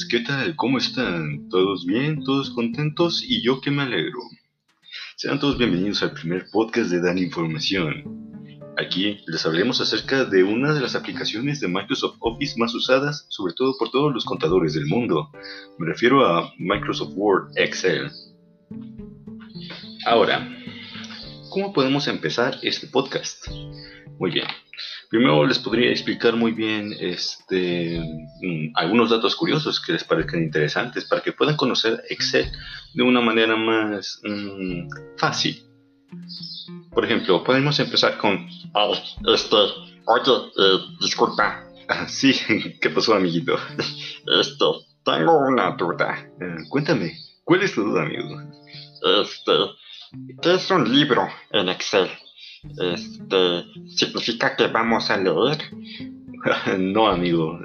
días. ¿Qué tal? ¿Cómo están? ¿Todos bien? ¿Todos contentos? Y yo que me alegro. Sean todos bienvenidos al primer podcast de Dan Información. Aquí les hablaremos acerca de una de las aplicaciones de Microsoft Office más usadas, sobre todo por todos los contadores del mundo. Me refiero a Microsoft Word, Excel. Ahora, ¿cómo podemos empezar este podcast? Muy bien. Primero les podría explicar muy bien este, mm, algunos datos curiosos que les parezcan interesantes para que puedan conocer Excel de una manera más mm, fácil. Por ejemplo, podemos empezar con... este, oye, eh, disculpa. Ah, sí, ¿qué pasó, amiguito? Este, tengo una duda. Eh, cuéntame, ¿cuál es tu duda, amigo? Este, ¿qué es un libro en Excel? Este, ¿significa que vamos a leer? no, amigo.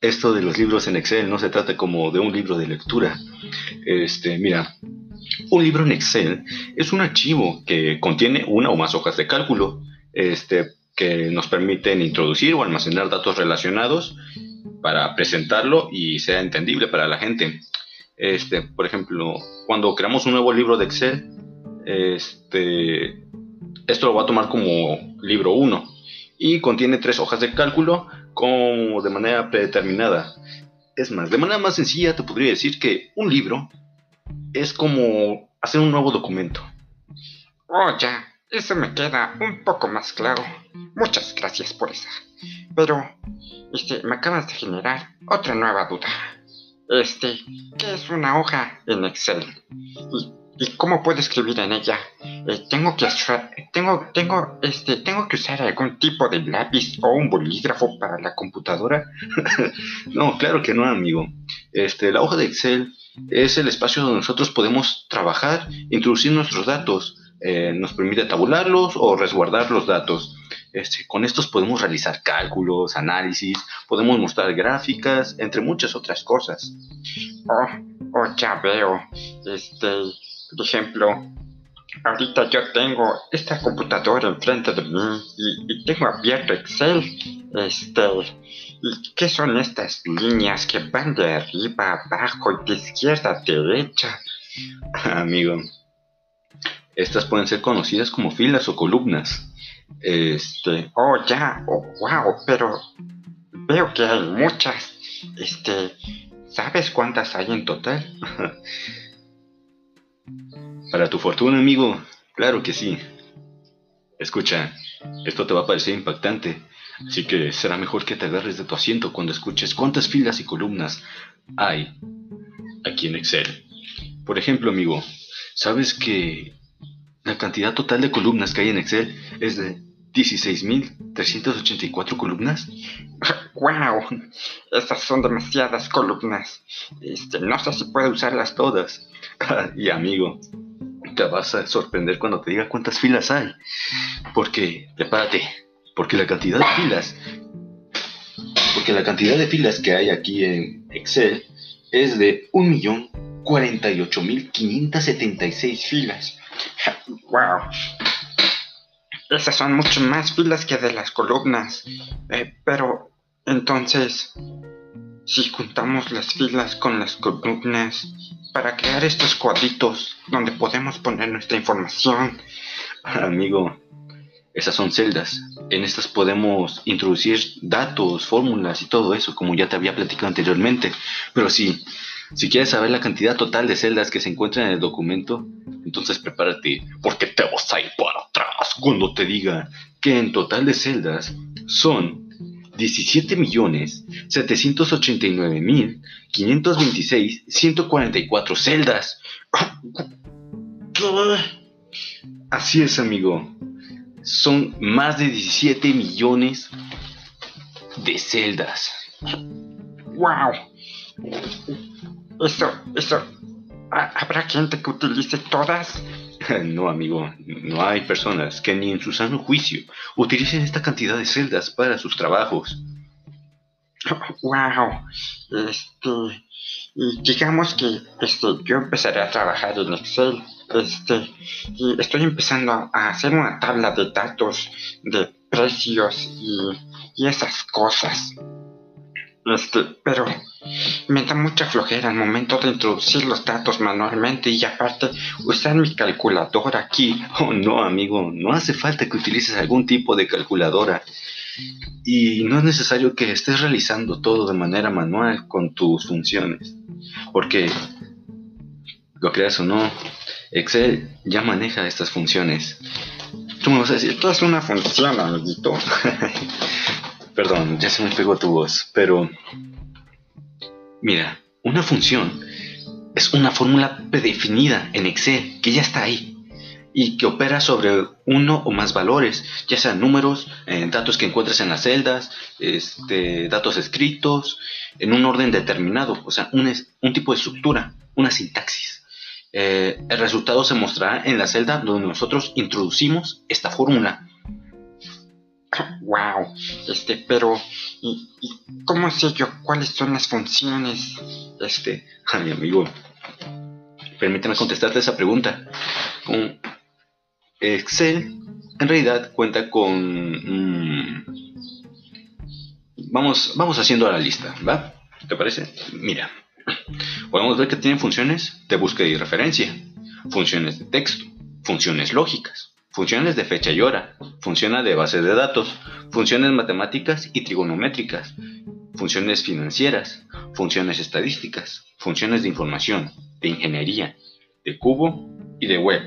Esto de los libros en Excel no se trata como de un libro de lectura. Este, mira, un libro en Excel es un archivo que contiene una o más hojas de cálculo, este, que nos permiten introducir o almacenar datos relacionados para presentarlo y sea entendible para la gente. Este, por ejemplo, cuando creamos un nuevo libro de Excel, este, esto lo va a tomar como libro 1 y contiene tres hojas de cálculo como de manera predeterminada. Es más, de manera más sencilla te podría decir que un libro es como hacer un nuevo documento. Oh, ya, eso me queda un poco más claro. Muchas gracias por esa. Pero, este, me acabas de generar otra nueva duda. Este, ¿qué es una hoja en Excel? ¿Y, y cómo puedo escribir en ella? Eh, tengo que tengo, tengo, este, tengo que usar algún tipo de lápiz o un bolígrafo para la computadora. no, claro que no, amigo. Este, la hoja de Excel es el espacio donde nosotros podemos trabajar, introducir nuestros datos. Eh, nos permite tabularlos o resguardar los datos. Este, con estos podemos realizar cálculos, análisis, podemos mostrar gráficas, entre muchas otras cosas. Oh, oh ya veo. Este, por ejemplo, ahorita yo tengo esta computadora enfrente de mí y, tengo abierto Excel. Este, ¿Y qué son estas líneas que van de arriba abajo y de izquierda a derecha? Amigo, estas pueden ser conocidas como filas o columnas. Este, oh ya, oh wow, pero veo que hay muchas. Este, ¿sabes cuántas hay en total? Para tu fortuna, amigo, claro que sí. Escucha, esto te va a parecer impactante, así que será mejor que te agarres de tu asiento cuando escuches cuántas filas y columnas hay aquí en Excel. Por ejemplo, amigo, ¿sabes que la cantidad total de columnas que hay en Excel es de 16.384 columnas? ¡Wow! Estas son demasiadas columnas. Este, no sé si puedo usarlas todas. y amigo, te vas a sorprender cuando te diga cuántas filas hay. Porque, prepárate, porque la cantidad de filas, porque la cantidad de filas que hay aquí en Excel es de 1.048.576 filas. ¡Wow! Esas son mucho más filas que de las columnas. Eh, pero, entonces, si juntamos las filas con las columnas para crear estos cuadritos donde podemos poner nuestra información. Amigo, esas son celdas. En estas podemos introducir datos, fórmulas y todo eso, como ya te había platicado anteriormente. Pero si, si quieres saber la cantidad total de celdas que se encuentran en el documento, entonces prepárate, porque te vas a ir para atrás cuando te diga que en total de celdas son 17.789.526.144 celdas. Así es, amigo. Son más de 17 millones de celdas. ¡Wow! Eso, eso. ¿Habrá gente que utilice todas? No, amigo, no hay personas que ni en su sano juicio utilicen esta cantidad de celdas para sus trabajos. Wow, este, digamos que este, yo empezaré a trabajar en Excel, este, y estoy empezando a hacer una tabla de datos de precios y, esas cosas. Este, pero me da mucha flojera al momento de introducir los datos manualmente y aparte usar mi calculadora aquí. Oh no, amigo, no hace falta que utilices algún tipo de calculadora. Y no es necesario que estés realizando todo de manera manual con tus funciones. Porque, lo creas o no, Excel ya maneja estas funciones. Tú me vas a decir, esto es una función, amiguito. Perdón, ya se me pegó tu voz, pero... Mira, una función es una fórmula predefinida en Excel que ya está ahí y que opera sobre uno o más valores, ya sean números, eh, datos que encuentres en las celdas, este, datos escritos, en un orden determinado, o sea, un, tipo de estructura, una sintaxis. Eh, el resultado se mostrará en la celda donde nosotros introducimos esta fórmula. Wow, este, pero ¿y, cómo sé yo cuáles son las funciones? Este, mi amigo, permíteme contestarte esa pregunta. Excel en realidad cuenta con... Mm, vamos, vamos haciendo la lista, ¿va? ¿Te parece? Mira, podemos ver que tiene funciones de búsqueda y referencia, funciones de texto, funciones lógicas, funciones de fecha y hora, funciones de base de datos, funciones matemáticas y trigonométricas, funciones financieras, funciones estadísticas, funciones de información, de ingeniería, de cubo y de web.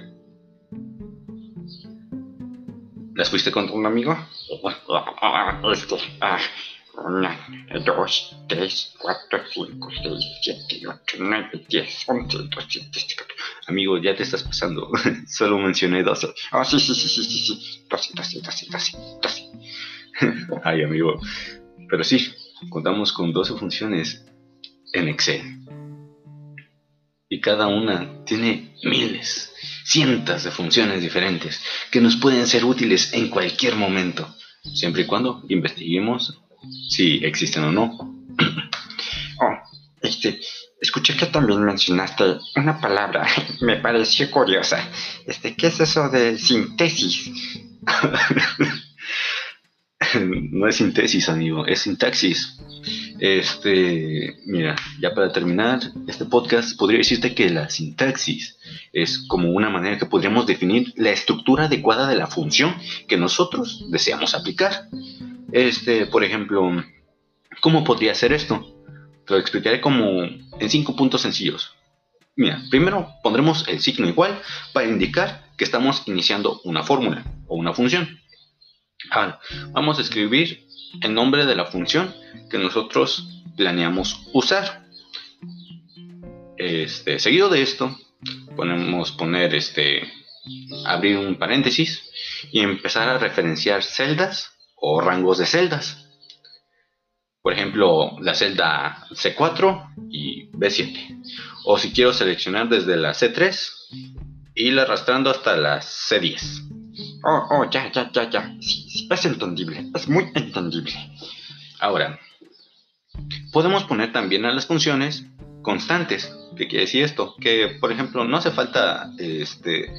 ¿Las fuiste con un amigo? Ah, una, dos, tres, cuatro, cinco, seis, siete, ocho, nueve, diez, once, doce, Amigo, ya te estás pasando. Solo mencioné doce. Ah, sí, sí, sí, sí, sí, sí. Doce, doce, doce, doce, doce. Ay, amigo. Pero sí, contamos con doce funciones en Excel. Y cada una tiene miles cientos de funciones diferentes que nos pueden ser útiles en cualquier momento, siempre y cuando investiguemos si existen o no. Oh, este, escuché que también mencionaste una palabra, me pareció curiosa. Este, ¿qué es eso de síntesis? no es síntesis, amigo, es sintaxis. Este, mira, ya para terminar este podcast, podría decirte que la sintaxis es como una manera que podríamos definir la estructura adecuada de la función que nosotros deseamos aplicar. Este, por ejemplo, ¿cómo podría ser esto? Lo explicaré como en cinco puntos sencillos. Mira, primero pondremos el signo igual para indicar que estamos iniciando una fórmula o una función. Ahora, vamos a escribir el nombre de la función que nosotros planeamos usar. Este, seguido de esto, podemos poner este, abrir un paréntesis y empezar a referenciar celdas o rangos de celdas. Por ejemplo, la celda C4 y B7. O si quiero seleccionar desde la C3, ir arrastrando hasta la C10. Oh, oh, ya, ya, ya, ya. Sí, es entendible, es muy entendible. Ahora, podemos poner también a las funciones constantes. ¿Qué quiere decir esto? Que, por ejemplo, no hace falta este,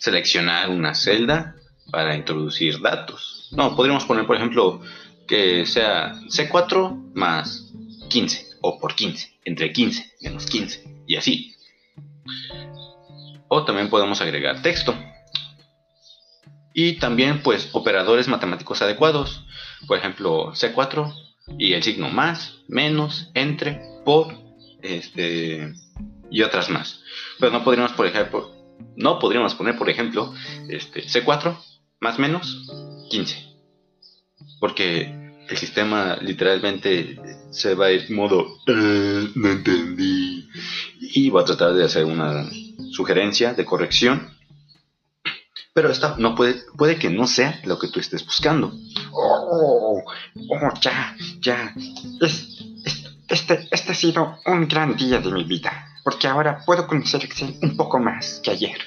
seleccionar una celda para introducir datos. No, podríamos poner, por ejemplo, que sea C4 más 15 o por 15, entre 15 menos 15 y así. O también podemos agregar texto y también pues operadores matemáticos adecuados, por ejemplo C4 y el signo más, menos, entre, por, este y otras más. Pero no podríamos por ejemplo, no podríamos poner por ejemplo este C4 más menos 15. Porque el sistema literalmente se va a ir modo eh, no entendí y va a tratar de hacer una sugerencia de corrección pero esta no puede, puede que no sea lo que tú estés buscando. Oh, oh ya, ya. este, este ha sido un gran día de mi vida, porque ahora puedo conocer Excel un poco más que ayer.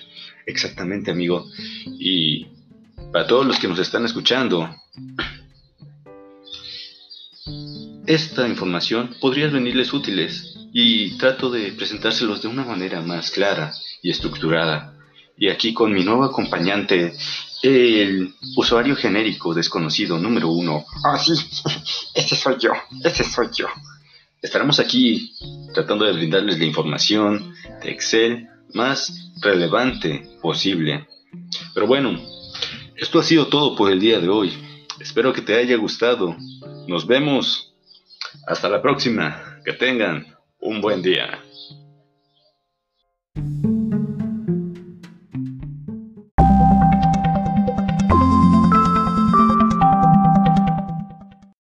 Exactamente, amigo. Y para todos los que nos están escuchando, esta información podría venirles útiles y trato de presentárselos de una manera más clara y estructurada y aquí con mi nuevo acompañante El usuario genérico desconocido número uno. Oh, sí, ese soy yo, ese soy yo. Estaremos aquí tratando de brindarles la información de Excel más relevante posible. Pero bueno, esto ha sido todo por el día de hoy. Espero que te haya gustado. Nos vemos. Hasta la próxima. Que tengan un buen día.